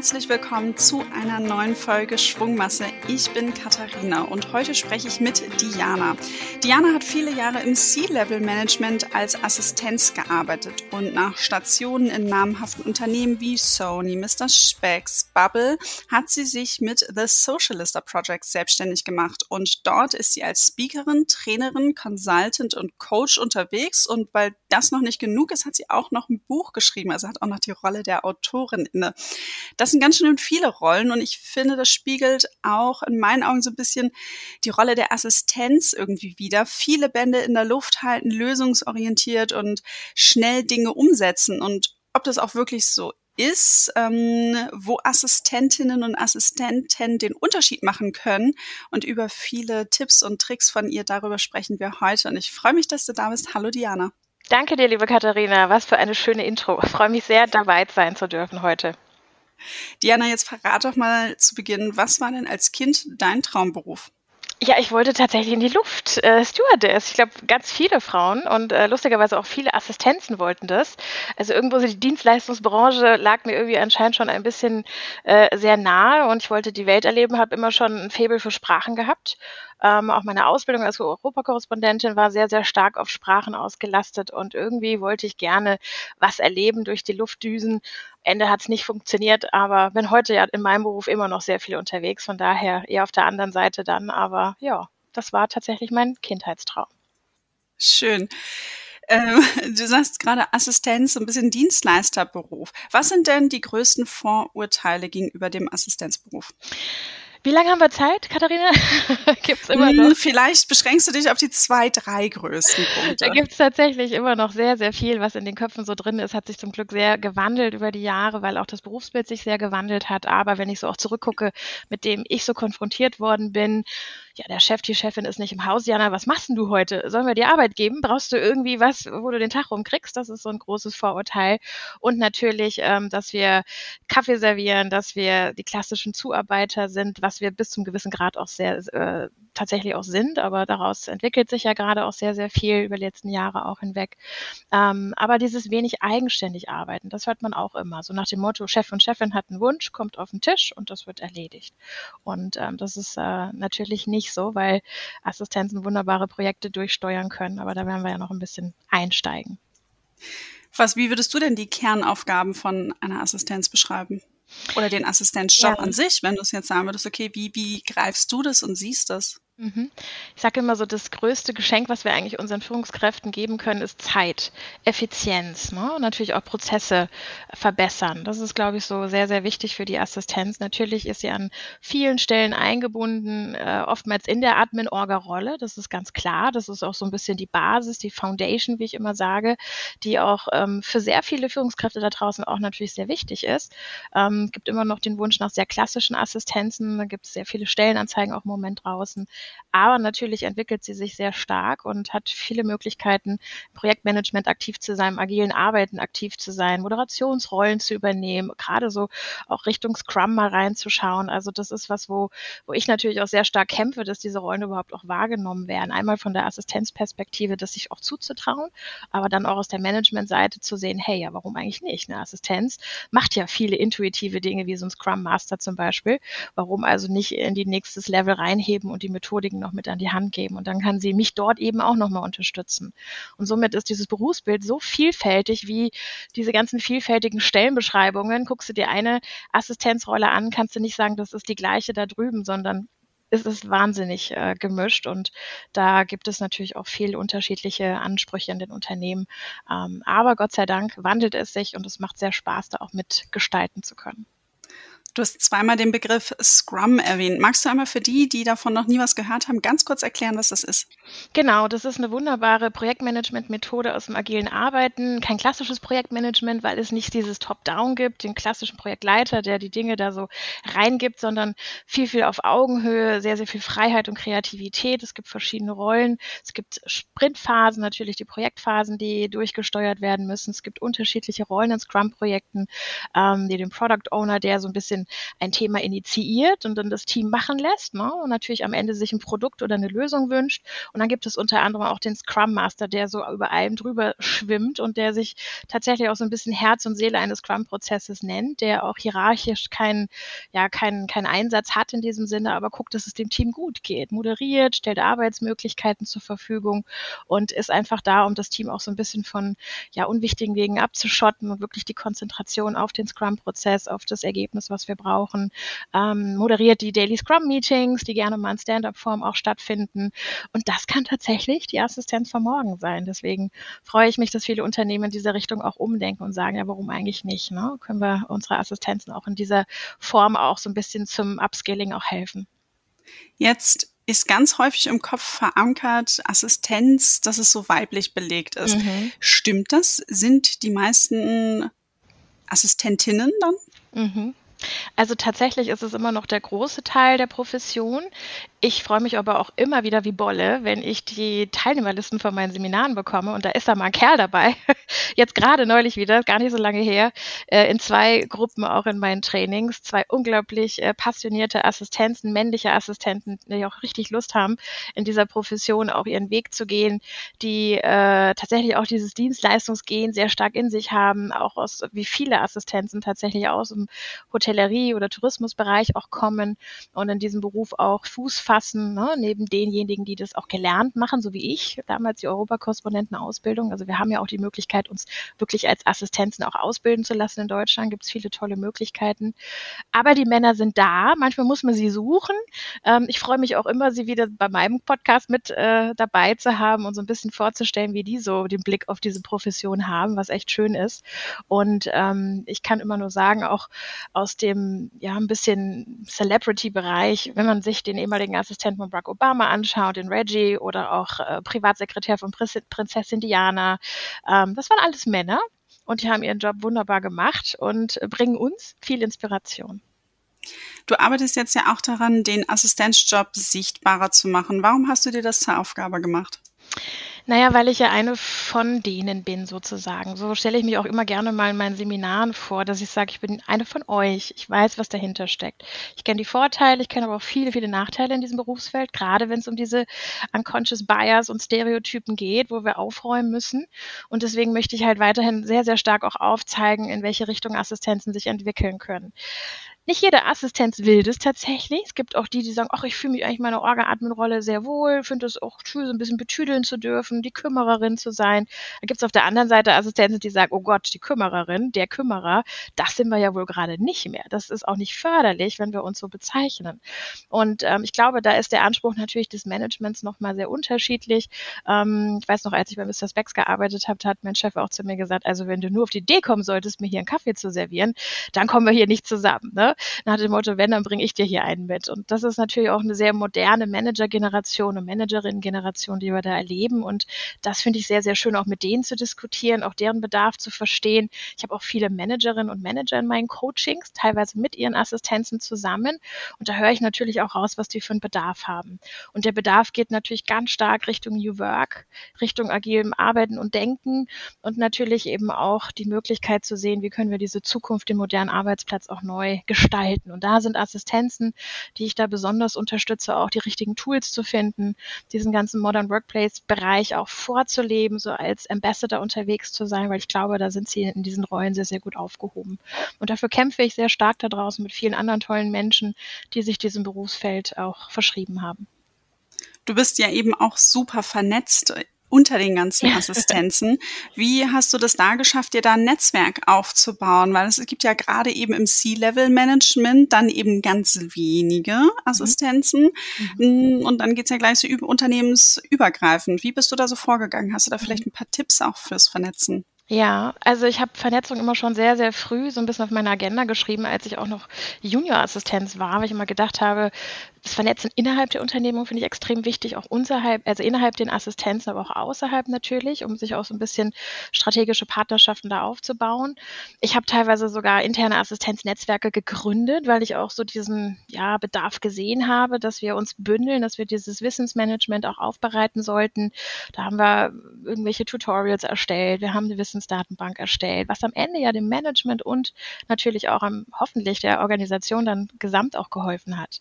herzlich willkommen zu einer neuen Folge Schwungmasse. Ich bin Katharina und heute spreche ich mit Diana. Diana hat viele Jahre im C-Level-Management als Assistenz gearbeitet und nach Stationen in namhaften Unternehmen wie Sony, Mr. Specs, Bubble hat sie sich mit The Socialista Project selbstständig gemacht und dort ist sie als Speakerin, Trainerin, Consultant und Coach unterwegs und weil das noch nicht genug ist, hat sie auch noch ein Buch geschrieben, also hat auch noch die Rolle der Autorin inne. Das sind ganz schön viele Rollen und ich finde, das spiegelt auch in meinen Augen so ein bisschen die Rolle der Assistenz irgendwie wieder. Viele Bände in der Luft halten, lösungsorientiert und schnell Dinge umsetzen und ob das auch wirklich so ist, ähm, wo Assistentinnen und Assistenten den Unterschied machen können. Und über viele Tipps und Tricks von ihr, darüber sprechen wir heute. Und ich freue mich, dass du da bist. Hallo Diana. Danke dir, liebe Katharina. Was für eine schöne Intro. Ich freue mich sehr, dabei sein zu dürfen heute. Diana, jetzt verrat doch mal zu Beginn, was war denn als Kind dein Traumberuf? Ja, ich wollte tatsächlich in die Luft. Äh, Stewardess. Ich glaube, ganz viele Frauen und äh, lustigerweise auch viele Assistenzen wollten das. Also irgendwo so die Dienstleistungsbranche lag mir irgendwie anscheinend schon ein bisschen äh, sehr nahe und ich wollte die Welt erleben, habe immer schon ein Faible für Sprachen gehabt ähm, auch meine Ausbildung als Europakorrespondentin war sehr, sehr stark auf Sprachen ausgelastet und irgendwie wollte ich gerne was erleben durch die Luftdüsen. Ende hat es nicht funktioniert, aber bin heute ja in meinem Beruf immer noch sehr viel unterwegs, von daher eher auf der anderen Seite dann. Aber ja, das war tatsächlich mein Kindheitstraum. Schön. Ähm, du sagst gerade Assistenz, ein bisschen Dienstleisterberuf. Was sind denn die größten Vorurteile gegenüber dem Assistenzberuf? Wie lange haben wir Zeit, Katharina? gibt's immer noch? Hm, vielleicht beschränkst du dich auf die zwei, drei größten Punkte. Da gibt's tatsächlich immer noch sehr, sehr viel, was in den Köpfen so drin ist. Hat sich zum Glück sehr gewandelt über die Jahre, weil auch das Berufsbild sich sehr gewandelt hat. Aber wenn ich so auch zurückgucke, mit dem ich so konfrontiert worden bin, ja, der Chef, die Chefin ist nicht im Haus. Jana, was machst denn du heute? Sollen wir dir Arbeit geben? Brauchst du irgendwie was, wo du den Tag rumkriegst? Das ist so ein großes Vorurteil. Und natürlich, ähm, dass wir Kaffee servieren, dass wir die klassischen Zuarbeiter sind, was wir bis zum gewissen Grad auch sehr äh, tatsächlich auch sind. Aber daraus entwickelt sich ja gerade auch sehr, sehr viel über die letzten Jahre auch hinweg. Ähm, aber dieses wenig eigenständig arbeiten, das hört man auch immer. So nach dem Motto, Chef und Chefin hat einen Wunsch, kommt auf den Tisch und das wird erledigt. Und ähm, das ist äh, natürlich nicht nicht so, weil Assistenzen wunderbare Projekte durchsteuern können. Aber da werden wir ja noch ein bisschen einsteigen. Was, wie würdest du denn die Kernaufgaben von einer Assistenz beschreiben? Oder den Assistenzjob ja. an sich, wenn du es jetzt sagen würdest, okay, wie, wie greifst du das und siehst das? Mhm. Ich sage immer so, das größte Geschenk, was wir eigentlich unseren Führungskräften geben können, ist Zeit, Effizienz ne? und natürlich auch Prozesse verbessern. Das ist, glaube ich, so sehr, sehr wichtig für die Assistenz. Natürlich ist sie an vielen Stellen eingebunden, äh, oftmals in der Admin-Orga-Rolle. Das ist ganz klar. Das ist auch so ein bisschen die Basis, die Foundation, wie ich immer sage, die auch ähm, für sehr viele Führungskräfte da draußen auch natürlich sehr wichtig ist. Ähm, gibt immer noch den Wunsch nach sehr klassischen Assistenzen. Da gibt es sehr viele Stellenanzeigen auch im Moment draußen. Aber natürlich entwickelt sie sich sehr stark und hat viele Möglichkeiten, Projektmanagement aktiv zu sein, agilen Arbeiten aktiv zu sein, Moderationsrollen zu übernehmen, gerade so auch Richtung Scrum mal reinzuschauen. Also das ist was, wo, wo ich natürlich auch sehr stark kämpfe, dass diese Rollen überhaupt auch wahrgenommen werden. Einmal von der Assistenzperspektive, das sich auch zuzutrauen, aber dann auch aus der Managementseite zu sehen, hey, ja, warum eigentlich nicht? Eine Assistenz macht ja viele intuitive Dinge, wie so ein Scrum Master zum Beispiel. Warum also nicht in die nächstes Level reinheben und die Methode Methodiken noch mit an die Hand geben. Und dann kann sie mich dort eben auch nochmal unterstützen. Und somit ist dieses Berufsbild so vielfältig wie diese ganzen vielfältigen Stellenbeschreibungen. Guckst du dir eine Assistenzrolle an, kannst du nicht sagen, das ist die gleiche da drüben, sondern es ist wahnsinnig äh, gemischt und da gibt es natürlich auch viel unterschiedliche Ansprüche in den Unternehmen. Ähm, aber Gott sei Dank wandelt es sich und es macht sehr Spaß, da auch mitgestalten zu können. Du hast zweimal den Begriff Scrum erwähnt. Magst du einmal für die, die davon noch nie was gehört haben, ganz kurz erklären, was das ist? Genau, das ist eine wunderbare Projektmanagement-Methode aus dem agilen Arbeiten. Kein klassisches Projektmanagement, weil es nicht dieses Top-Down gibt, den klassischen Projektleiter, der die Dinge da so reingibt, sondern viel, viel auf Augenhöhe, sehr, sehr viel Freiheit und Kreativität. Es gibt verschiedene Rollen. Es gibt Sprintphasen, natürlich die Projektphasen, die durchgesteuert werden müssen. Es gibt unterschiedliche Rollen in Scrum-Projekten, ähm, die den Product Owner, der so ein bisschen ein Thema initiiert und dann das Team machen lässt ne? und natürlich am Ende sich ein Produkt oder eine Lösung wünscht. Und dann gibt es unter anderem auch den Scrum Master, der so über allem drüber schwimmt und der sich tatsächlich auch so ein bisschen Herz und Seele eines Scrum-Prozesses nennt, der auch hierarchisch keinen ja, keinen keinen Einsatz hat in diesem Sinne, aber guckt, dass es dem Team gut geht, moderiert, stellt Arbeitsmöglichkeiten zur Verfügung und ist einfach da, um das Team auch so ein bisschen von ja, unwichtigen Wegen abzuschotten und wirklich die Konzentration auf den Scrum-Prozess, auf das Ergebnis, was wir brauchen. Ähm, moderiert die Daily Scrum-Meetings, die gerne mal in Stand-up-Form auch stattfinden. Und das kann tatsächlich die Assistenz von morgen sein. Deswegen freue ich mich, dass viele Unternehmen in dieser Richtung auch umdenken und sagen, ja, warum eigentlich nicht? Ne? Können wir unsere Assistenzen auch in dieser Form auch so ein bisschen zum Upscaling auch helfen? Jetzt ist ganz häufig im Kopf verankert, Assistenz, dass es so weiblich belegt ist. Mhm. Stimmt das? Sind die meisten Assistentinnen dann? Mhm. Also tatsächlich ist es immer noch der große Teil der Profession. Ich freue mich aber auch immer wieder wie Bolle, wenn ich die Teilnehmerlisten von meinen Seminaren bekomme und da ist da mal ein Kerl dabei. Jetzt gerade neulich wieder, gar nicht so lange her, äh, in zwei Gruppen auch in meinen Trainings, zwei unglaublich äh, passionierte Assistenzen, männliche Assistenten, die auch richtig Lust haben, in dieser Profession auch ihren Weg zu gehen, die äh, tatsächlich auch dieses Dienstleistungsgehen sehr stark in sich haben, auch aus wie viele Assistenzen tatsächlich aus dem Hotellerie oder Tourismusbereich auch kommen und in diesem Beruf auch Fuß fassen, ne, neben denjenigen, die das auch gelernt machen, so wie ich, damals die Europakorrespondentenausbildung. Also wir haben ja auch die Möglichkeit, uns wirklich als Assistenzen auch ausbilden zu lassen in Deutschland. Gibt es viele tolle Möglichkeiten. Aber die Männer sind da. Manchmal muss man sie suchen. Ähm, ich freue mich auch immer, sie wieder bei meinem Podcast mit äh, dabei zu haben und so ein bisschen vorzustellen, wie die so den Blick auf diese Profession haben, was echt schön ist. Und ähm, ich kann immer nur sagen, auch aus dem ja ein bisschen Celebrity-Bereich, wenn man sich den ehemaligen Assistenten von Barack Obama anschaut, den Reggie oder auch äh, Privatsekretär von Prinzessin Diana. Ähm, das waren alles Männer und die haben ihren Job wunderbar gemacht und bringen uns viel Inspiration. Du arbeitest jetzt ja auch daran, den Assistenzjob sichtbarer zu machen. Warum hast du dir das zur Aufgabe gemacht? Naja, weil ich ja eine von denen bin sozusagen. So stelle ich mich auch immer gerne mal in meinen Seminaren vor, dass ich sage, ich bin eine von euch. Ich weiß, was dahinter steckt. Ich kenne die Vorteile, ich kenne aber auch viele, viele Nachteile in diesem Berufsfeld, gerade wenn es um diese unconscious Bias und Stereotypen geht, wo wir aufräumen müssen. Und deswegen möchte ich halt weiterhin sehr, sehr stark auch aufzeigen, in welche Richtung Assistenzen sich entwickeln können. Nicht jede Assistenz will das tatsächlich. Es gibt auch die, die sagen, ach, ich fühle mich eigentlich in meiner Orga-Admin-Rolle sehr wohl, finde es auch schön, so ein bisschen betüdeln zu dürfen, die Kümmererin zu sein. Da gibt es auf der anderen Seite Assistenzen, die sagen, oh Gott, die Kümmererin, der Kümmerer, das sind wir ja wohl gerade nicht mehr. Das ist auch nicht förderlich, wenn wir uns so bezeichnen. Und ähm, ich glaube, da ist der Anspruch natürlich des Managements nochmal sehr unterschiedlich. Ähm, ich weiß noch, als ich bei Mr. Specs gearbeitet habe, hat mein Chef auch zu mir gesagt, also wenn du nur auf die Idee kommen solltest, mir hier einen Kaffee zu servieren, dann kommen wir hier nicht zusammen. Ne? Nach dem Motto, wenn, dann bringe ich dir hier einen mit. Und das ist natürlich auch eine sehr moderne Manager-Generation und Managerinnen-Generation, die wir da erleben. Und das finde ich sehr, sehr schön, auch mit denen zu diskutieren, auch deren Bedarf zu verstehen. Ich habe auch viele Managerinnen und Manager in meinen Coachings, teilweise mit ihren Assistenzen zusammen. Und da höre ich natürlich auch raus, was die für einen Bedarf haben. Und der Bedarf geht natürlich ganz stark Richtung New Work, Richtung agilem Arbeiten und Denken und natürlich eben auch die Möglichkeit zu sehen, wie können wir diese Zukunft, den modernen Arbeitsplatz auch neu gestalten gestalten. Und da sind Assistenzen, die ich da besonders unterstütze, auch die richtigen Tools zu finden, diesen ganzen Modern Workplace-Bereich auch vorzuleben, so als Ambassador unterwegs zu sein, weil ich glaube, da sind sie in diesen Rollen sehr, sehr gut aufgehoben. Und dafür kämpfe ich sehr stark da draußen mit vielen anderen tollen Menschen, die sich diesem Berufsfeld auch verschrieben haben. Du bist ja eben auch super vernetzt unter den ganzen Assistenzen. Wie hast du das da geschafft, dir da ein Netzwerk aufzubauen? Weil es gibt ja gerade eben im C-Level-Management dann eben ganz wenige mhm. Assistenzen. Mhm. Und dann geht's ja gleich so unternehmensübergreifend. Wie bist du da so vorgegangen? Hast du da vielleicht mhm. ein paar Tipps auch fürs Vernetzen? Ja, also ich habe Vernetzung immer schon sehr, sehr früh so ein bisschen auf meine Agenda geschrieben, als ich auch noch Junior-Assistenz war, weil ich immer gedacht habe, das Vernetzen innerhalb der Unternehmung finde ich extrem wichtig, auch unterhalb, also innerhalb den Assistenzen, aber auch außerhalb natürlich, um sich auch so ein bisschen strategische Partnerschaften da aufzubauen. Ich habe teilweise sogar interne Assistenznetzwerke gegründet, weil ich auch so diesen ja, Bedarf gesehen habe, dass wir uns bündeln, dass wir dieses Wissensmanagement auch aufbereiten sollten. Da haben wir irgendwelche Tutorials erstellt, wir haben eine Wissensdatenbank erstellt, was am Ende ja dem Management und natürlich auch am, hoffentlich der Organisation dann gesamt auch geholfen hat.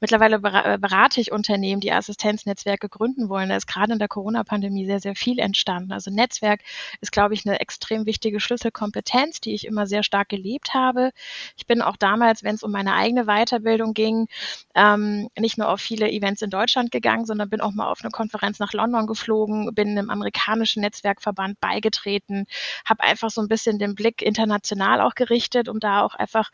Mittlerweile äh, berate ich Unternehmen, die Assistenznetzwerke gründen wollen. Da ist gerade in der Corona-Pandemie sehr, sehr viel entstanden. Also Netzwerk ist, glaube ich, eine extrem wichtige Schlüsselkompetenz, die ich immer sehr stark gelebt habe. Ich bin auch damals, wenn es um meine eigene Weiterbildung ging, ähm, nicht nur auf viele Events in Deutschland gegangen, sondern bin auch mal auf eine Konferenz nach London geflogen, bin einem amerikanischen Netzwerkverband beigetreten, habe einfach so ein bisschen den Blick international auch gerichtet, um da auch einfach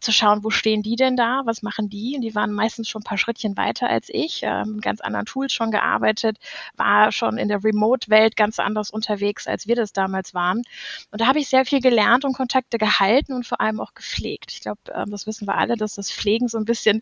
zu schauen, wo stehen die denn da, was machen die? Und die waren meistens schon paar Schrittchen weiter als ich, ähm, ganz anderen Tools schon gearbeitet, war schon in der Remote-Welt ganz anders unterwegs, als wir das damals waren. Und da habe ich sehr viel gelernt und Kontakte gehalten und vor allem auch gepflegt. Ich glaube, ähm, das wissen wir alle, dass das Pflegen so ein bisschen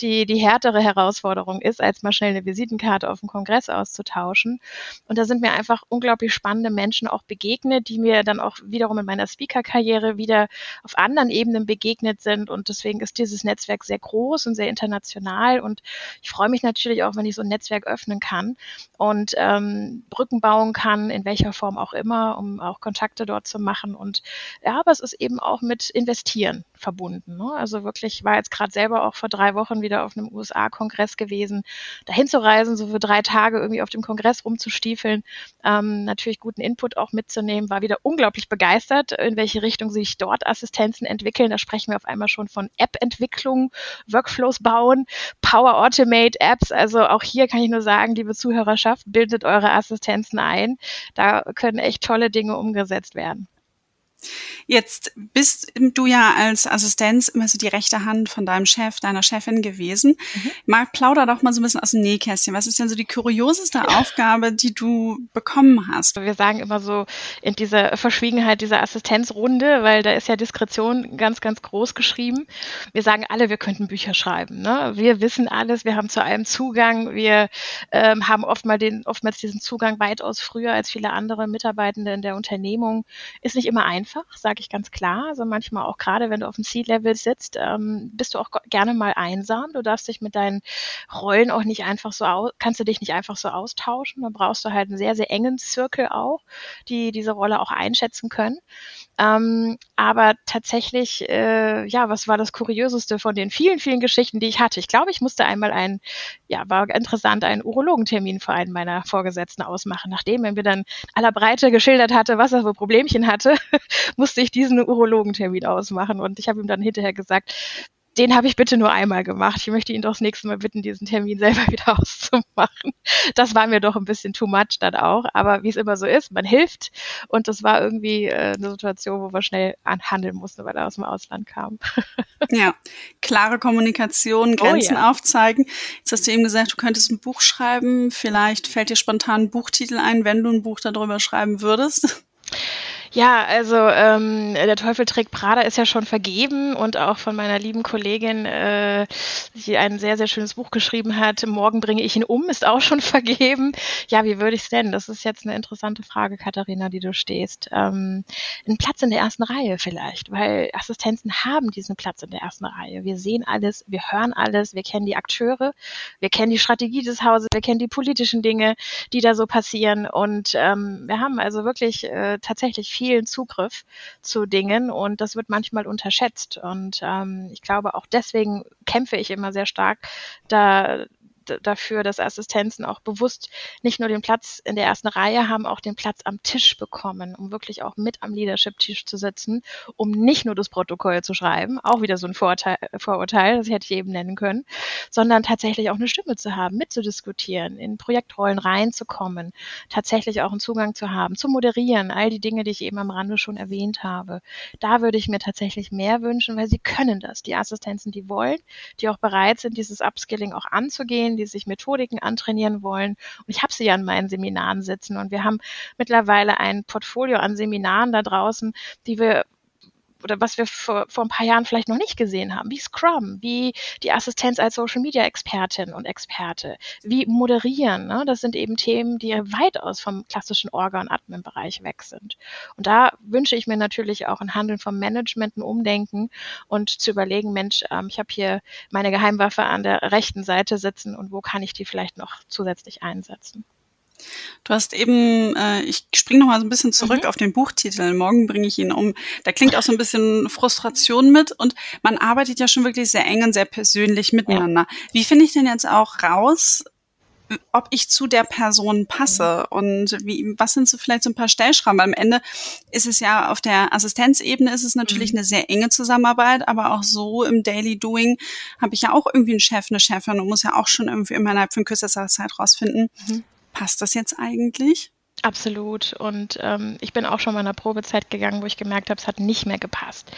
die, die härtere Herausforderung ist, als mal schnell eine Visitenkarte auf dem Kongress auszutauschen. Und da sind mir einfach unglaublich spannende Menschen auch begegnet, die mir dann auch wiederum in meiner Speaker-Karriere wieder auf anderen Ebenen begegnet sind. Und deswegen ist dieses Netzwerk sehr groß und sehr international. Und ich freue mich natürlich auch, wenn ich so ein Netzwerk öffnen kann und ähm, Brücken bauen kann, in welcher Form auch immer, um auch Kontakte dort zu machen. Und ja, aber es ist eben auch mit Investieren verbunden. Ne? Also wirklich, ich war jetzt gerade selber auch vor drei Wochen wieder auf einem USA-Kongress gewesen, dahin zu reisen, so für drei Tage irgendwie auf dem Kongress rumzustiefeln, ähm, natürlich guten Input auch mitzunehmen, war wieder unglaublich begeistert, in welche Richtung sich dort Assistenzen entwickeln. Da sprechen wir auf einmal schon von App-Entwicklung, Workflows bauen, Power Automate Apps. Also auch hier kann ich nur sagen, liebe Zuhörerschaft, bildet eure Assistenzen ein. Da können echt tolle Dinge umgesetzt werden. Jetzt bist du ja als Assistenz immer so die rechte Hand von deinem Chef, deiner Chefin gewesen. Mhm. Marc, plauder doch mal so ein bisschen aus dem Nähkästchen. Was ist denn so die kurioseste Aufgabe, die du bekommen hast? Wir sagen immer so in dieser Verschwiegenheit dieser Assistenzrunde, weil da ist ja Diskretion ganz, ganz groß geschrieben. Wir sagen alle, wir könnten Bücher schreiben. Ne? Wir wissen alles, wir haben zu allem Zugang, wir ähm, haben oftmals, den, oftmals diesen Zugang weitaus früher als viele andere Mitarbeitende in der Unternehmung. Ist nicht immer einfach einfach, sage ich ganz klar. Also manchmal auch gerade, wenn du auf dem Seed-Level sitzt, ähm, bist du auch gerne mal einsam. Du darfst dich mit deinen Rollen auch nicht einfach so aus, kannst du dich nicht einfach so austauschen. Da brauchst du halt einen sehr, sehr engen Zirkel auch, die diese Rolle auch einschätzen können. Ähm, aber tatsächlich, äh, ja, was war das Kurioseste von den vielen, vielen Geschichten, die ich hatte? Ich glaube, ich musste einmal einen, ja, war interessant, einen Urologentermin für einen meiner Vorgesetzten ausmachen. Nachdem er mir dann aller Breite geschildert hatte, was er für Problemchen hatte, musste ich diesen Urologentermin ausmachen. Und ich habe ihm dann hinterher gesagt, den habe ich bitte nur einmal gemacht. Ich möchte ihn doch das nächste Mal bitten, diesen Termin selber wieder auszumachen. Das war mir doch ein bisschen too much dann auch. Aber wie es immer so ist, man hilft. Und das war irgendwie äh, eine Situation, wo wir schnell handeln mussten, weil er aus dem Ausland kam. Ja, klare Kommunikation, Grenzen oh, ja. aufzeigen. Jetzt hast du eben gesagt, du könntest ein Buch schreiben. Vielleicht fällt dir spontan ein Buchtitel ein, wenn du ein Buch darüber schreiben würdest. Ja, also ähm, der Teufel trägt Prada ist ja schon vergeben und auch von meiner lieben Kollegin, äh, die ein sehr, sehr schönes Buch geschrieben hat, Morgen bringe ich ihn um, ist auch schon vergeben. Ja, wie würde ich es denn? Das ist jetzt eine interessante Frage, Katharina, die du stehst. Ähm, ein Platz in der ersten Reihe vielleicht, weil Assistenzen haben diesen Platz in der ersten Reihe. Wir sehen alles, wir hören alles, wir kennen die Akteure, wir kennen die Strategie des Hauses, wir kennen die politischen Dinge, die da so passieren und ähm, wir haben also wirklich äh, tatsächlich viel vielen Zugriff zu Dingen und das wird manchmal unterschätzt. Und ähm, ich glaube, auch deswegen kämpfe ich immer sehr stark da dafür, dass Assistenzen auch bewusst nicht nur den Platz in der ersten Reihe haben, auch den Platz am Tisch bekommen, um wirklich auch mit am Leadership-Tisch zu sitzen, um nicht nur das Protokoll zu schreiben, auch wieder so ein Vorteil, Vorurteil, das hätte ich eben nennen können, sondern tatsächlich auch eine Stimme zu haben, mitzudiskutieren, in Projektrollen reinzukommen, tatsächlich auch einen Zugang zu haben, zu moderieren, all die Dinge, die ich eben am Rande schon erwähnt habe. Da würde ich mir tatsächlich mehr wünschen, weil sie können das. Die Assistenzen, die wollen, die auch bereit sind, dieses Upskilling auch anzugehen, Familien, die sich Methodiken antrainieren wollen. Und ich habe sie ja in meinen Seminaren sitzen. Und wir haben mittlerweile ein Portfolio an Seminaren da draußen, die wir oder was wir vor, vor ein paar Jahren vielleicht noch nicht gesehen haben, wie Scrum, wie die Assistenz als Social Media Expertin und Experte, wie moderieren. Ne? Das sind eben Themen, die weitaus vom klassischen Orga- und Admin-Bereich weg sind. Und da wünsche ich mir natürlich auch ein Handeln vom Management, ein Umdenken und zu überlegen, Mensch, ähm, ich habe hier meine Geheimwaffe an der rechten Seite sitzen und wo kann ich die vielleicht noch zusätzlich einsetzen. Du hast eben, äh, ich springe noch mal so ein bisschen zurück mhm. auf den Buchtitel. Morgen bringe ich ihn um. Da klingt auch so ein bisschen Frustration mit und man arbeitet ja schon wirklich sehr eng und sehr persönlich miteinander. Ja. Wie finde ich denn jetzt auch raus, ob ich zu der Person passe mhm. und wie, was sind so vielleicht so ein paar Stellschrauben? Am Ende ist es ja auf der Assistenzebene ist es natürlich mhm. eine sehr enge Zusammenarbeit, aber auch so im Daily Doing habe ich ja auch irgendwie einen Chef, eine Chefin und muss ja auch schon irgendwie immer innerhalb von kürzester Zeit rausfinden, mhm passt das jetzt eigentlich? Absolut. Und ähm, ich bin auch schon mal in einer Probezeit gegangen, wo ich gemerkt habe, es hat nicht mehr gepasst.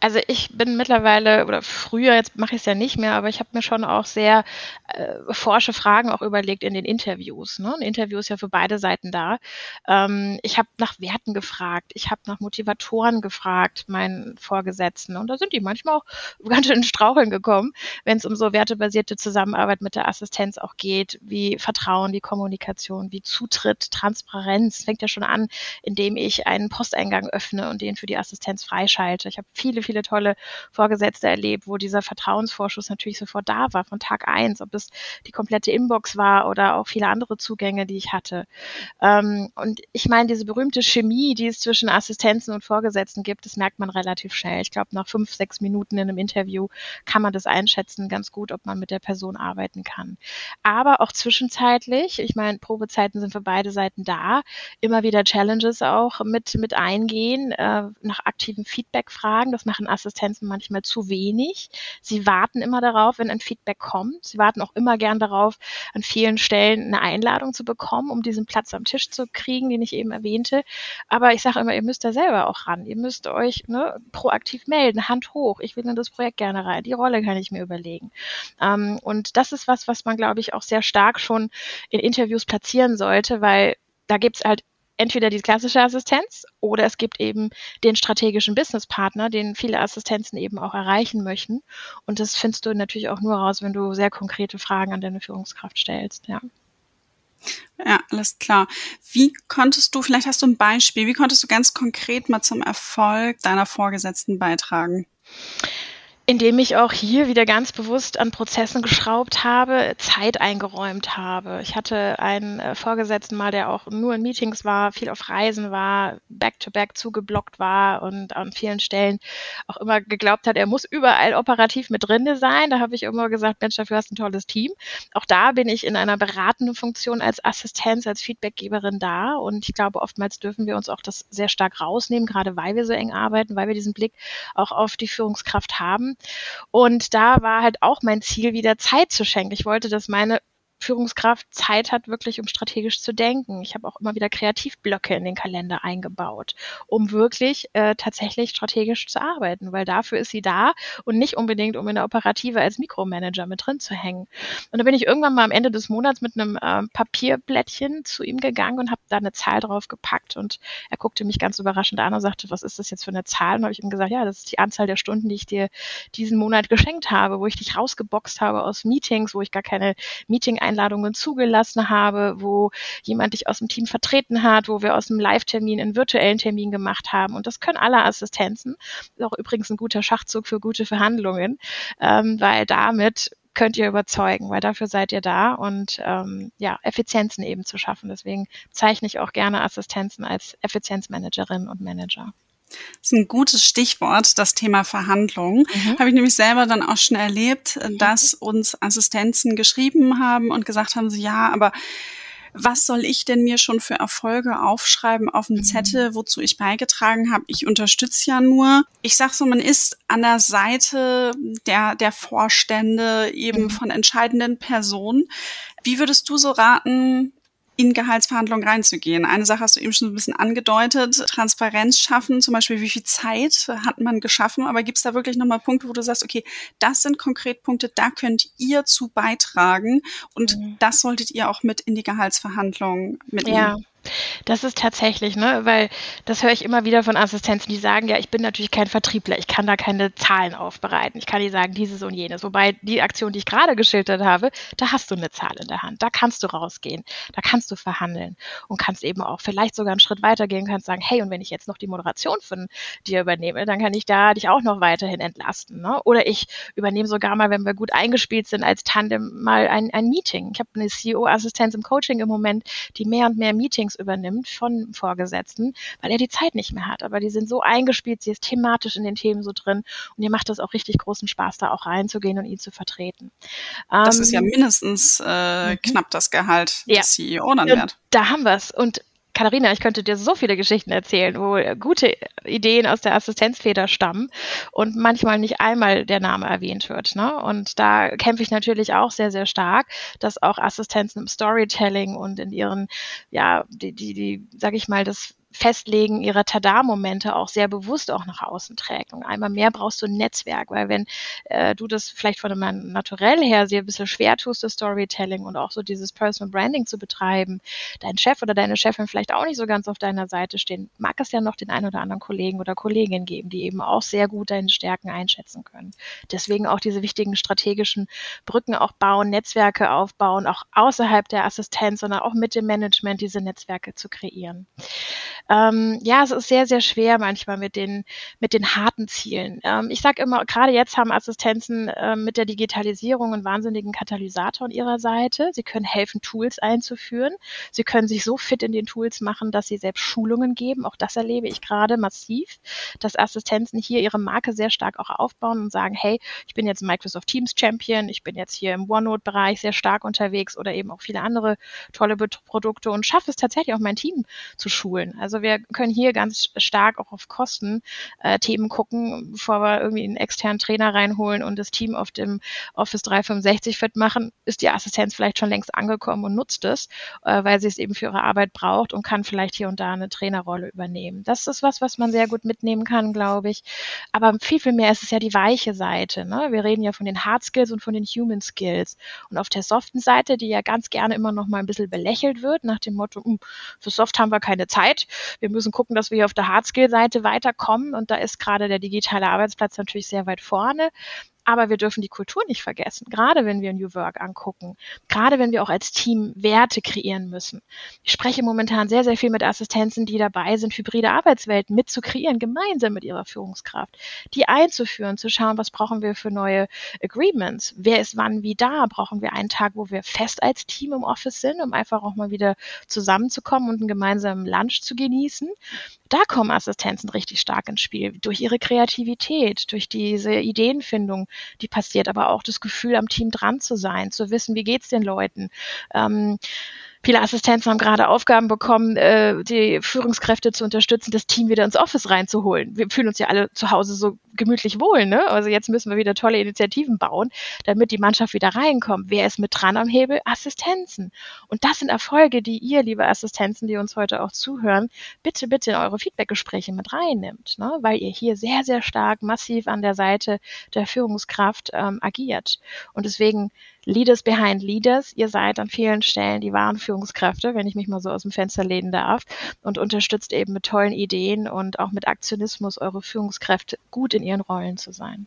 Also ich bin mittlerweile, oder früher, jetzt mache ich es ja nicht mehr, aber ich habe mir schon auch sehr äh, forsche Fragen auch überlegt in den Interviews. Ne? Ein Interview ist ja für beide Seiten da. Ähm, ich habe nach Werten gefragt, ich habe nach Motivatoren gefragt, meinen Vorgesetzten. Und da sind die manchmal auch ganz schön in Straucheln gekommen, wenn es um so wertebasierte Zusammenarbeit mit der Assistenz auch geht, wie Vertrauen, wie Kommunikation, wie Zutritt, Transparenz Transparenz fängt ja schon an, indem ich einen Posteingang öffne und den für die Assistenz freischalte. Ich habe viele, viele tolle Vorgesetzte erlebt, wo dieser Vertrauensvorschuss natürlich sofort da war, von Tag eins, ob es die komplette Inbox war oder auch viele andere Zugänge, die ich hatte. Ähm, und ich meine, diese berühmte Chemie, die es zwischen Assistenzen und Vorgesetzten gibt, das merkt man relativ schnell. Ich glaube, nach fünf, sechs Minuten in einem Interview kann man das einschätzen, ganz gut, ob man mit der Person arbeiten kann. Aber auch zwischenzeitlich, ich meine, Probezeiten sind für beide Seiten da, immer wieder Challenges auch mit, mit eingehen, äh, nach aktivem Feedback fragen. Das machen Assistenzen manchmal zu wenig. Sie warten immer darauf, wenn ein Feedback kommt. Sie warten auch immer gern darauf, an vielen Stellen eine Einladung zu bekommen, um diesen Platz am Tisch zu kriegen, den ich eben erwähnte. Aber ich sage immer, ihr müsst da selber auch ran. Ihr müsst euch ne, proaktiv melden, Hand hoch. Ich will in das Projekt gerne rein. Die Rolle kann ich mir überlegen. Ähm, und das ist was, was man, glaube ich, auch sehr stark schon in Interviews platzieren sollte, weil da gibt es halt entweder die klassische Assistenz oder es gibt eben den strategischen Businesspartner, den viele Assistenzen eben auch erreichen möchten. Und das findest du natürlich auch nur raus, wenn du sehr konkrete Fragen an deine Führungskraft stellst, ja. Ja, alles klar. Wie konntest du, vielleicht hast du ein Beispiel, wie konntest du ganz konkret mal zum Erfolg deiner Vorgesetzten beitragen? Indem ich auch hier wieder ganz bewusst an Prozessen geschraubt habe, Zeit eingeräumt habe. Ich hatte einen äh, Vorgesetzten mal, der auch nur in Meetings war, viel auf Reisen war, back-to-back -back zugeblockt war und an vielen Stellen auch immer geglaubt hat, er muss überall operativ mit drinne sein. Da habe ich immer gesagt, Mensch, dafür hast du ein tolles Team. Auch da bin ich in einer beratenden Funktion als Assistenz, als Feedbackgeberin da. Und ich glaube, oftmals dürfen wir uns auch das sehr stark rausnehmen, gerade weil wir so eng arbeiten, weil wir diesen Blick auch auf die Führungskraft haben. Und da war halt auch mein Ziel, wieder Zeit zu schenken. Ich wollte, dass meine Führungskraft Zeit hat, wirklich um strategisch zu denken. Ich habe auch immer wieder Kreativblöcke in den Kalender eingebaut, um wirklich äh, tatsächlich strategisch zu arbeiten, weil dafür ist sie da und nicht unbedingt, um in der Operative als Mikromanager mit drin zu hängen. Und da bin ich irgendwann mal am Ende des Monats mit einem äh, Papierblättchen zu ihm gegangen und habe da eine Zahl drauf gepackt und er guckte mich ganz überraschend an und sagte, was ist das jetzt für eine Zahl? Und habe ich ihm gesagt, ja, das ist die Anzahl der Stunden, die ich dir diesen Monat geschenkt habe, wo ich dich rausgeboxt habe aus Meetings, wo ich gar keine Meeting Einladungen zugelassen habe, wo jemand dich aus dem Team vertreten hat, wo wir aus einem Live-Termin einen virtuellen Termin gemacht haben. Und das können alle Assistenzen. Ist auch übrigens ein guter Schachzug für gute Verhandlungen, ähm, weil damit könnt ihr überzeugen, weil dafür seid ihr da und ähm, ja, Effizienzen eben zu schaffen. Deswegen zeichne ich auch gerne Assistenzen als Effizienzmanagerin und Manager. Das ist ein gutes Stichwort, das Thema Verhandlung. Mhm. Habe ich nämlich selber dann auch schon erlebt, dass uns Assistenzen geschrieben haben und gesagt haben, so, ja, aber was soll ich denn mir schon für Erfolge aufschreiben auf dem mhm. Zettel, wozu ich beigetragen habe? Ich unterstütze ja nur. Ich sag so, man ist an der Seite der, der Vorstände eben mhm. von entscheidenden Personen. Wie würdest du so raten, in Gehaltsverhandlungen reinzugehen. Eine Sache hast du eben schon ein bisschen angedeutet, Transparenz schaffen, zum Beispiel wie viel Zeit hat man geschaffen, aber gibt es da wirklich nochmal Punkte, wo du sagst, okay, das sind konkret Punkte, da könnt ihr zu beitragen und mhm. das solltet ihr auch mit in die Gehaltsverhandlungen mitnehmen? Ja. Das ist tatsächlich, ne, weil das höre ich immer wieder von Assistenzen, die sagen, ja, ich bin natürlich kein Vertriebler, ich kann da keine Zahlen aufbereiten, ich kann nicht sagen dieses und jenes. Wobei die Aktion, die ich gerade geschildert habe, da hast du eine Zahl in der Hand, da kannst du rausgehen, da kannst du verhandeln und kannst eben auch vielleicht sogar einen Schritt weitergehen, kannst sagen, hey, und wenn ich jetzt noch die Moderation von dir übernehme, dann kann ich da dich auch noch weiterhin entlasten. Ne? Oder ich übernehme sogar mal, wenn wir gut eingespielt sind, als Tandem mal ein, ein Meeting. Ich habe eine CEO-Assistenz im Coaching im Moment, die mehr und mehr Meetings übernimmt von Vorgesetzten, weil er die Zeit nicht mehr hat. Aber die sind so eingespielt, sie ist thematisch in den Themen so drin und ihr macht das auch richtig großen Spaß, da auch reinzugehen und ihn zu vertreten. Das ähm, ist ja ähm, mindestens äh, mhm. knapp das Gehalt ja. des CEO dann wert. Da haben wir es. Und Katharina, ich könnte dir so viele Geschichten erzählen, wo gute Ideen aus der Assistenzfeder stammen und manchmal nicht einmal der Name erwähnt wird. Ne? Und da kämpfe ich natürlich auch sehr, sehr stark, dass auch Assistenzen im Storytelling und in ihren, ja, die, die, die sag ich mal, das Festlegen ihrer Tada-Momente auch sehr bewusst auch nach außen trägt. Und einmal mehr brauchst du ein Netzwerk, weil wenn äh, du das vielleicht von einem Naturell her sehr ein bisschen schwer tust, das Storytelling und auch so dieses Personal Branding zu betreiben, dein Chef oder deine Chefin vielleicht auch nicht so ganz auf deiner Seite stehen, mag es ja noch den einen oder anderen Kollegen oder Kollegin geben, die eben auch sehr gut deine Stärken einschätzen können. Deswegen auch diese wichtigen strategischen Brücken auch bauen, Netzwerke aufbauen, auch außerhalb der Assistenz, sondern auch mit dem Management diese Netzwerke zu kreieren ähm, ja, es ist sehr, sehr schwer manchmal mit den, mit den harten Zielen. Ähm, ich sage immer, gerade jetzt haben Assistenzen äh, mit der Digitalisierung einen wahnsinnigen Katalysator an ihrer Seite. Sie können helfen, Tools einzuführen. Sie können sich so fit in den Tools machen, dass sie selbst Schulungen geben. Auch das erlebe ich gerade massiv, dass Assistenzen hier ihre Marke sehr stark auch aufbauen und sagen, hey, ich bin jetzt Microsoft Teams Champion, ich bin jetzt hier im OneNote-Bereich sehr stark unterwegs oder eben auch viele andere tolle Produkte und schaffe es tatsächlich auch mein Team zu schulen. Also also wir können hier ganz stark auch auf Kosten äh, gucken, bevor wir irgendwie einen externen Trainer reinholen und das Team auf dem Office 365 fit machen, ist die Assistenz vielleicht schon längst angekommen und nutzt es, äh, weil sie es eben für ihre Arbeit braucht und kann vielleicht hier und da eine Trainerrolle übernehmen. Das ist was, was man sehr gut mitnehmen kann, glaube ich. Aber viel, viel mehr ist es ja die weiche Seite. Ne? Wir reden ja von den Hard Skills und von den Human Skills. Und auf der soften Seite, die ja ganz gerne immer noch mal ein bisschen belächelt wird, nach dem Motto, hm, für Soft haben wir keine Zeit, wir müssen gucken, dass wir hier auf der Hardskill-Seite weiterkommen. Und da ist gerade der digitale Arbeitsplatz natürlich sehr weit vorne. Aber wir dürfen die Kultur nicht vergessen, gerade wenn wir New Work angucken, gerade wenn wir auch als Team Werte kreieren müssen. Ich spreche momentan sehr, sehr viel mit Assistenzen, die dabei sind, hybride Arbeitswelten mit zu kreieren, gemeinsam mit ihrer Führungskraft, die einzuführen, zu schauen, was brauchen wir für neue Agreements, wer ist wann wie da, brauchen wir einen Tag, wo wir fest als Team im Office sind, um einfach auch mal wieder zusammenzukommen und einen gemeinsamen Lunch zu genießen. Da kommen Assistenzen richtig stark ins Spiel, durch ihre Kreativität, durch diese Ideenfindung, die passiert, aber auch das Gefühl, am Team dran zu sein, zu wissen, wie geht's den Leuten. Ähm, Viele Assistenzen haben gerade Aufgaben bekommen, äh, die Führungskräfte zu unterstützen, das Team wieder ins Office reinzuholen. Wir fühlen uns ja alle zu Hause so gemütlich wohl, ne? Also jetzt müssen wir wieder tolle Initiativen bauen, damit die Mannschaft wieder reinkommt. Wer ist mit dran am Hebel? Assistenzen. Und das sind Erfolge, die ihr, liebe Assistenzen, die uns heute auch zuhören, bitte, bitte in eure Feedbackgespräche mit reinnimmt, ne? weil ihr hier sehr, sehr stark massiv an der Seite der Führungskraft ähm, agiert. Und deswegen Leaders behind Leaders. Ihr seid an vielen Stellen die wahren Führungskräfte, wenn ich mich mal so aus dem Fenster lehnen darf, und unterstützt eben mit tollen Ideen und auch mit Aktionismus eure Führungskräfte gut in ihren Rollen zu sein.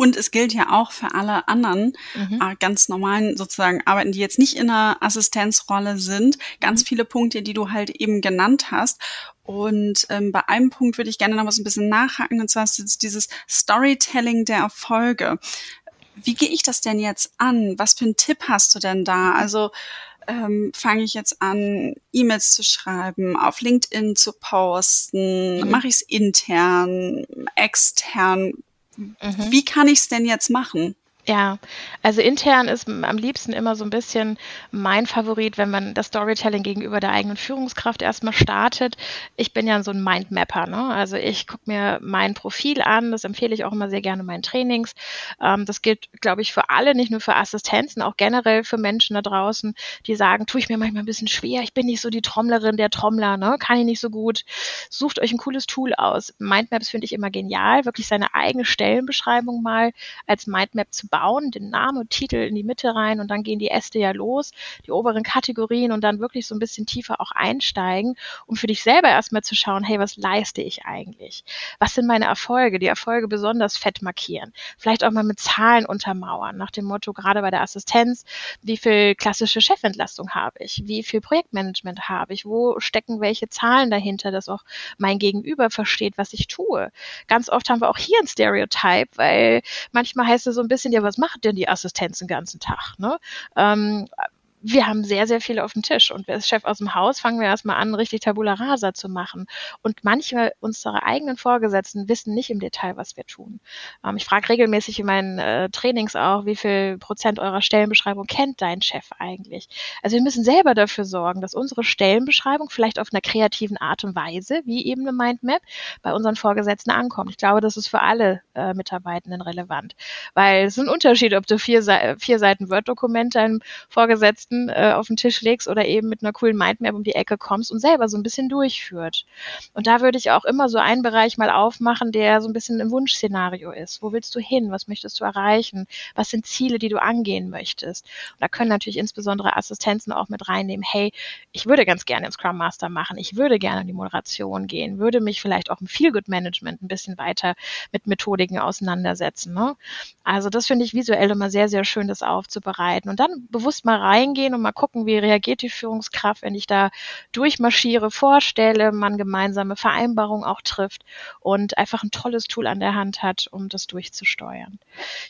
Und es gilt ja auch für alle anderen mhm. äh, ganz normalen sozusagen Arbeiten, die jetzt nicht in einer Assistenzrolle sind. Ganz mhm. viele Punkte, die du halt eben genannt hast. Und ähm, bei einem Punkt würde ich gerne noch mal so ein bisschen nachhaken, und zwar ist jetzt dieses Storytelling der Erfolge wie gehe ich das denn jetzt an? Was für einen Tipp hast du denn da? Also ähm, fange ich jetzt an, E-Mails zu schreiben, auf LinkedIn zu posten, mhm. mache ich es intern, extern? Mhm. Wie kann ich es denn jetzt machen? Ja, also intern ist am liebsten immer so ein bisschen mein Favorit, wenn man das Storytelling gegenüber der eigenen Führungskraft erstmal startet. Ich bin ja so ein Mindmapper, ne? Also ich gucke mir mein Profil an, das empfehle ich auch immer sehr gerne in meinen Trainings. Ähm, das gilt, glaube ich, für alle, nicht nur für Assistenzen, auch generell für Menschen da draußen, die sagen, tue ich mir manchmal ein bisschen schwer, ich bin nicht so die Trommlerin, der Trommler, ne? Kann ich nicht so gut. Sucht euch ein cooles Tool aus. Mindmaps finde ich immer genial, wirklich seine eigene Stellenbeschreibung mal als Mindmap zu bauen bauen, den Namen und Titel in die Mitte rein und dann gehen die Äste ja los, die oberen Kategorien und dann wirklich so ein bisschen tiefer auch einsteigen, um für dich selber erstmal zu schauen, hey, was leiste ich eigentlich? Was sind meine Erfolge? Die Erfolge besonders fett markieren. Vielleicht auch mal mit Zahlen untermauern, nach dem Motto, gerade bei der Assistenz, wie viel klassische Chefentlastung habe ich? Wie viel Projektmanagement habe ich? Wo stecken welche Zahlen dahinter, dass auch mein Gegenüber versteht, was ich tue? Ganz oft haben wir auch hier ein Stereotype, weil manchmal heißt es so ein bisschen, ja, was macht denn die Assistenz den ganzen Tag? Ne? Ähm, wir haben sehr, sehr viel auf dem Tisch. Und als Chef aus dem Haus fangen wir erstmal an, richtig Tabula Rasa zu machen. Und manche unserer eigenen Vorgesetzten wissen nicht im Detail, was wir tun. Ähm, ich frage regelmäßig in meinen äh, Trainings auch, wie viel Prozent eurer Stellenbeschreibung kennt dein Chef eigentlich? Also wir müssen selber dafür sorgen, dass unsere Stellenbeschreibung vielleicht auf einer kreativen Art und Weise, wie eben eine Mindmap, bei unseren Vorgesetzten ankommt. Ich glaube, das ist für alle äh, Mitarbeitenden relevant. Weil es ist ein Unterschied, ob du vier, vier Seiten Word-Dokument deinem Vorgesetzten Listen äh, auf den Tisch legst oder eben mit einer coolen Mindmap um die Ecke kommst und selber so ein bisschen durchführt. Und da würde ich auch immer so einen Bereich mal aufmachen, der so ein bisschen im Wunschszenario ist. Wo willst du hin? Was möchtest du erreichen? Was sind Ziele, die du angehen möchtest? Und da können natürlich insbesondere Assistenzen auch mit reinnehmen. Hey, ich würde ganz gerne ins Scrum Master machen. Ich würde gerne in die Moderation gehen. Würde mich vielleicht auch im Feelgood Management ein bisschen weiter mit Methodiken auseinandersetzen. Ne? Also das finde ich visuell immer sehr, sehr schön, das aufzubereiten und dann bewusst mal reingehen reingehen und mal gucken, wie reagiert die Führungskraft, wenn ich da durchmarschiere, vorstelle, man gemeinsame Vereinbarungen auch trifft und einfach ein tolles Tool an der Hand hat, um das durchzusteuern.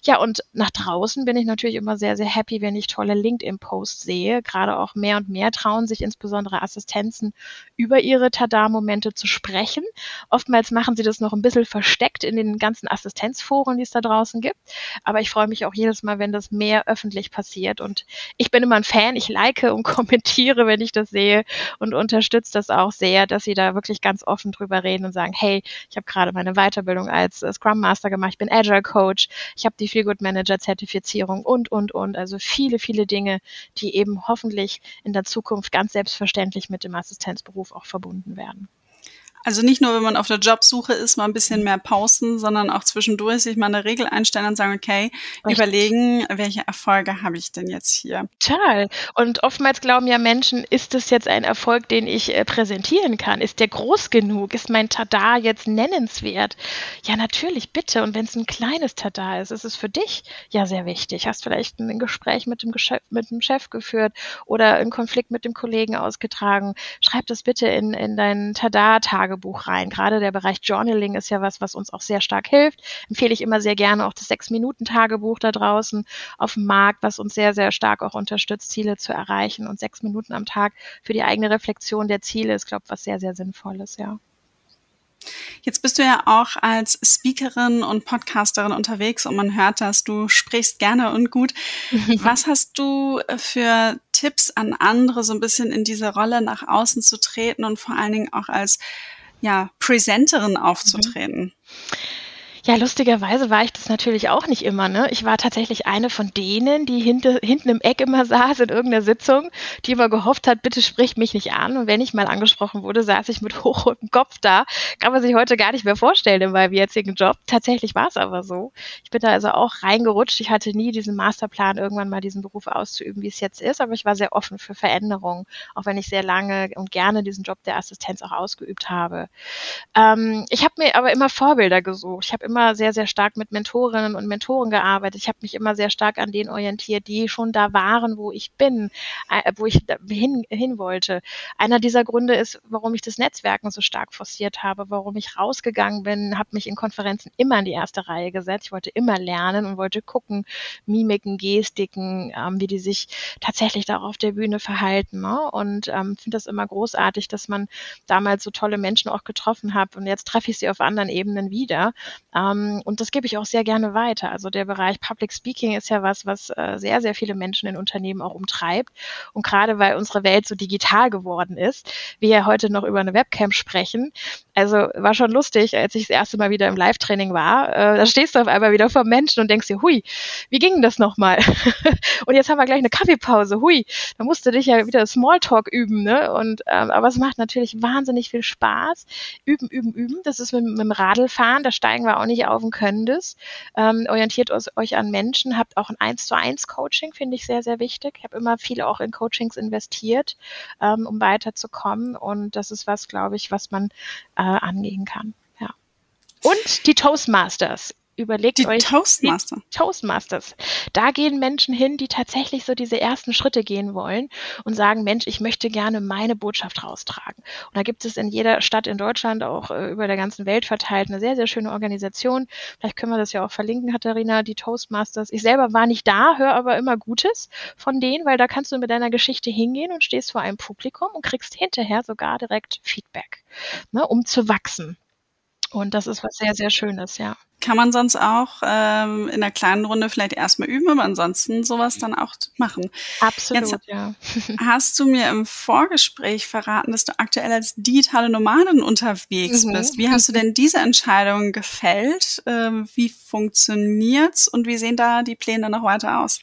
Ja, und nach draußen bin ich natürlich immer sehr, sehr happy, wenn ich tolle LinkedIn-Posts sehe. Gerade auch mehr und mehr trauen sich insbesondere Assistenzen über ihre Tada-Momente zu sprechen. Oftmals machen sie das noch ein bisschen versteckt in den ganzen Assistenzforen, die es da draußen gibt. Aber ich freue mich auch jedes Mal, wenn das mehr öffentlich passiert. Und ich bin immer ein Fan, ich like und kommentiere, wenn ich das sehe und unterstütze das auch sehr, dass sie da wirklich ganz offen drüber reden und sagen, hey, ich habe gerade meine Weiterbildung als äh, Scrum Master gemacht, ich bin Agile Coach, ich habe die Feel Good Manager Zertifizierung und, und, und. Also viele, viele Dinge, die eben hoffentlich in der Zukunft ganz selbstverständlich mit dem Assistenzberuf auch verbunden werden. Also nicht nur, wenn man auf der Jobsuche ist, mal ein bisschen mehr posten, sondern auch zwischendurch sich mal eine Regel einstellen und sagen, okay, Richtig. überlegen, welche Erfolge habe ich denn jetzt hier? Total. Und oftmals glauben ja Menschen, ist das jetzt ein Erfolg, den ich äh, präsentieren kann? Ist der groß genug? Ist mein Tada jetzt nennenswert? Ja, natürlich, bitte. Und wenn es ein kleines Tada ist, ist es für dich ja sehr wichtig. Hast vielleicht ein Gespräch mit dem, Geschäft, mit dem Chef geführt oder einen Konflikt mit dem Kollegen ausgetragen. Schreib das bitte in, in deinen Tada-Tag Tagebuch rein. Gerade der Bereich Journaling ist ja was, was uns auch sehr stark hilft. Empfehle ich immer sehr gerne auch das Sechs-Minuten-Tagebuch da draußen auf dem Markt, was uns sehr, sehr stark auch unterstützt, Ziele zu erreichen. Und sechs Minuten am Tag für die eigene Reflexion der Ziele ist, glaube ich, was sehr, sehr Sinnvolles, ja. Jetzt bist du ja auch als Speakerin und Podcasterin unterwegs und man hört dass du sprichst gerne und gut. Was hast du für Tipps an andere, so ein bisschen in diese Rolle nach außen zu treten und vor allen Dingen auch als ja, Präsenterin aufzutreten? Mhm. Ja, lustigerweise war ich das natürlich auch nicht immer. Ne? Ich war tatsächlich eine von denen, die hinter, hinten im Eck immer saß in irgendeiner Sitzung, die immer gehofft hat, bitte sprich mich nicht an. Und wenn ich mal angesprochen wurde, saß ich mit hochrotem Kopf da. Kann man sich heute gar nicht mehr vorstellen in meinem jetzigen Job. Tatsächlich war es aber so. Ich bin da also auch reingerutscht. Ich hatte nie diesen Masterplan, irgendwann mal diesen Beruf auszuüben, wie es jetzt ist. Aber ich war sehr offen für Veränderungen, auch wenn ich sehr lange und gerne diesen Job der Assistenz auch ausgeübt habe. Ähm, ich habe mir aber immer Vorbilder gesucht. Ich habe immer sehr, sehr stark mit Mentorinnen und Mentoren gearbeitet. Ich habe mich immer sehr stark an denen orientiert, die schon da waren, wo ich bin, äh, wo ich hin, hin wollte. Einer dieser Gründe ist, warum ich das Netzwerken so stark forciert habe, warum ich rausgegangen bin, habe mich in Konferenzen immer in die erste Reihe gesetzt. Ich wollte immer lernen und wollte gucken, Mimiken, Gestiken, ähm, wie die sich tatsächlich da auf der Bühne verhalten. Ne? Und ähm, finde das immer großartig, dass man damals so tolle Menschen auch getroffen hat. Und jetzt treffe ich sie auf anderen Ebenen wieder. Und das gebe ich auch sehr gerne weiter. Also der Bereich Public Speaking ist ja was, was äh, sehr, sehr viele Menschen in Unternehmen auch umtreibt. Und gerade weil unsere Welt so digital geworden ist, wir ja heute noch über eine Webcam sprechen. Also war schon lustig, als ich das erste Mal wieder im Live-Training war. Äh, da stehst du auf einmal wieder vor Menschen und denkst dir, hui, wie ging das nochmal? und jetzt haben wir gleich eine Kaffeepause, hui, da musst du dich ja wieder Smalltalk üben, ne? Und ähm, aber es macht natürlich wahnsinnig viel Spaß. Üben, üben, üben. Das ist mit, mit dem Radlfahren, da steigen wir auch nicht auf und können das. Ähm, orientiert euch an Menschen, habt auch ein 1 zu 1 Coaching, finde ich sehr, sehr wichtig. Ich habe immer viele auch in Coachings investiert, ähm, um weiterzukommen. Und das ist was, glaube ich, was man äh, angehen kann. Ja. Und die Toastmasters überlegt die euch. Toastmaster. Die Toastmasters. Da gehen Menschen hin, die tatsächlich so diese ersten Schritte gehen wollen und sagen, Mensch, ich möchte gerne meine Botschaft raustragen. Und da gibt es in jeder Stadt in Deutschland, auch äh, über der ganzen Welt verteilt, eine sehr, sehr schöne Organisation. Vielleicht können wir das ja auch verlinken, Katharina, die Toastmasters. Ich selber war nicht da, höre aber immer Gutes von denen, weil da kannst du mit deiner Geschichte hingehen und stehst vor einem Publikum und kriegst hinterher sogar direkt Feedback, ne, um zu wachsen. Und das ist was sehr, sehr Schönes, ja kann man sonst auch ähm, in einer kleinen Runde vielleicht erstmal üben, aber ansonsten sowas dann auch machen. Absolut, Jetzt ja. hast du mir im Vorgespräch verraten, dass du aktuell als digitale Nomadin unterwegs mhm. bist. Wie hast du denn diese Entscheidung gefällt? Ähm, wie funktioniert's und wie sehen da die Pläne noch weiter aus?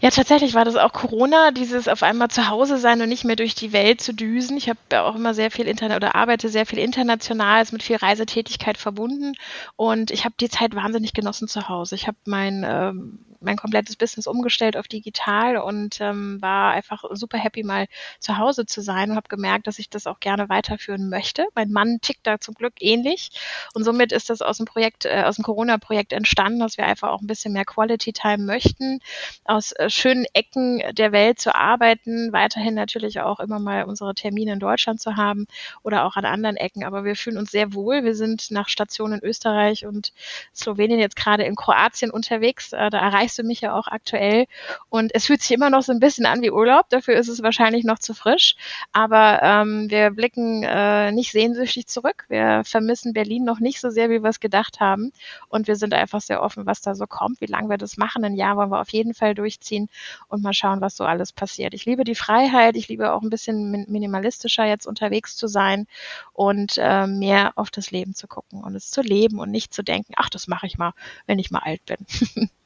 Ja, tatsächlich war das auch Corona, dieses auf einmal zu Hause sein und nicht mehr durch die Welt zu düsen. Ich habe ja auch immer sehr viel Internet oder arbeite sehr viel international, ist mit viel Reisetätigkeit verbunden und ich habe die Zeit wahnsinnig genossen zu Hause. Ich habe mein ähm, mein komplettes Business umgestellt auf digital und ähm, war einfach super happy, mal zu Hause zu sein und habe gemerkt, dass ich das auch gerne weiterführen möchte. Mein Mann tickt da zum Glück ähnlich und somit ist das aus dem Projekt, äh, aus dem Corona-Projekt entstanden, dass wir einfach auch ein bisschen mehr Quality Time möchten, aus äh, schönen Ecken der Welt zu arbeiten, weiterhin natürlich auch immer mal unsere Termine in Deutschland zu haben oder auch an anderen Ecken. Aber wir fühlen uns sehr wohl. Wir sind nach Stationen in Österreich und Slowenien jetzt gerade in Kroatien unterwegs. Äh, da erreichst erreichst du mich ja auch aktuell. Und es fühlt sich immer noch so ein bisschen an wie Urlaub. Dafür ist es wahrscheinlich noch zu frisch. Aber ähm, wir blicken äh, nicht sehnsüchtig zurück. Wir vermissen Berlin noch nicht so sehr, wie wir es gedacht haben. Und wir sind einfach sehr offen, was da so kommt, wie lange wir das machen. Ein Jahr wollen wir auf jeden Fall durchziehen und mal schauen, was so alles passiert. Ich liebe die Freiheit. Ich liebe auch ein bisschen minimalistischer jetzt unterwegs zu sein und äh, mehr auf das Leben zu gucken und es zu leben und nicht zu denken, ach, das mache ich mal, wenn ich mal alt bin.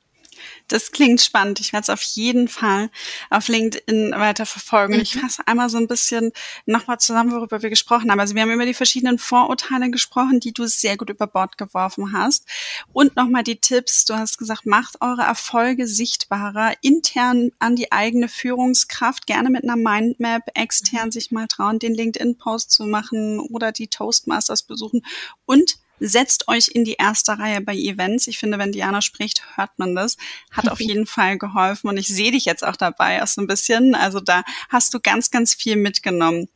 Das klingt spannend. Ich werde es auf jeden Fall auf LinkedIn weiter verfolgen. Mhm. Ich fasse einmal so ein bisschen nochmal zusammen, worüber wir gesprochen haben. Also wir haben über die verschiedenen Vorurteile gesprochen, die du sehr gut über Bord geworfen hast. Und nochmal die Tipps. Du hast gesagt, macht eure Erfolge sichtbarer, intern an die eigene Führungskraft, gerne mit einer Mindmap, extern mhm. sich mal trauen, den LinkedIn-Post zu machen oder die Toastmasters besuchen und setzt euch in die erste Reihe bei Events. Ich finde, wenn Diana spricht, hört man das. Hat auf jeden Fall geholfen und ich sehe dich jetzt auch dabei, auch so ein bisschen. Also da hast du ganz, ganz viel mitgenommen.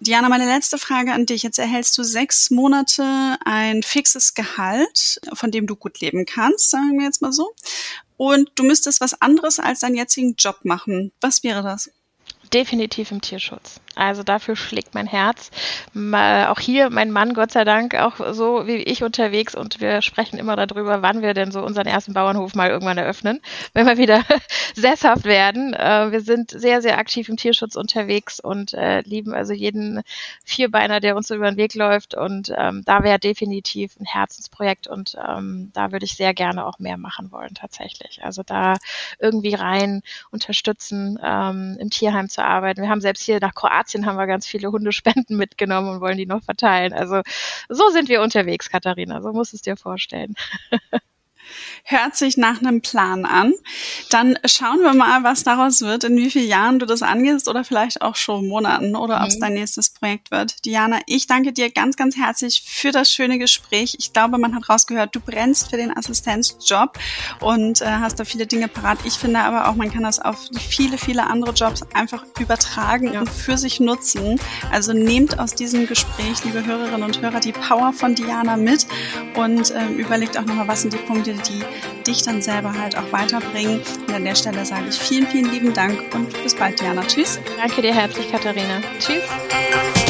Diana, meine letzte Frage an dich. Jetzt erhältst du sechs Monate ein fixes Gehalt, von dem du gut leben kannst, sagen wir jetzt mal so. Und du müsstest was anderes als deinen jetzigen Job machen. Was wäre das? Definitiv im Tierschutz. Also dafür schlägt mein Herz. Auch hier mein Mann, Gott sei Dank, auch so wie ich unterwegs und wir sprechen immer darüber, wann wir denn so unseren ersten Bauernhof mal irgendwann eröffnen, wenn wir wieder sesshaft werden. Äh, wir sind sehr, sehr aktiv im Tierschutz unterwegs und äh, lieben also jeden Vierbeiner, der uns so über den Weg läuft und ähm, da wäre definitiv ein Herzensprojekt und ähm, da würde ich sehr gerne auch mehr machen wollen tatsächlich. Also da irgendwie rein unterstützen, ähm, im Tierheim zu arbeiten. Wir haben selbst hier nach Kroatien Kroatien haben wir ganz viele Hundespenden mitgenommen und wollen die noch verteilen. Also so sind wir unterwegs, Katharina. So musst du es dir vorstellen. Hört sich nach einem Plan an. Dann schauen wir mal, was daraus wird, in wie vielen Jahren du das angehst oder vielleicht auch schon Monaten oder mhm. ob es dein nächstes Projekt wird. Diana, ich danke dir ganz, ganz herzlich für das schöne Gespräch. Ich glaube, man hat rausgehört, du brennst für den Assistenzjob und äh, hast da viele Dinge parat. Ich finde aber auch, man kann das auf viele, viele andere Jobs einfach übertragen ja. und für sich nutzen. Also nehmt aus diesem Gespräch, liebe Hörerinnen und Hörer, die Power von Diana mit und äh, überlegt auch nochmal, was sind die Punkte, die dich dann selber halt auch weiterbringen. Und an der Stelle sage ich vielen, vielen lieben Dank und bis bald, Diana. Tschüss. Danke dir herzlich, Katharina. Tschüss.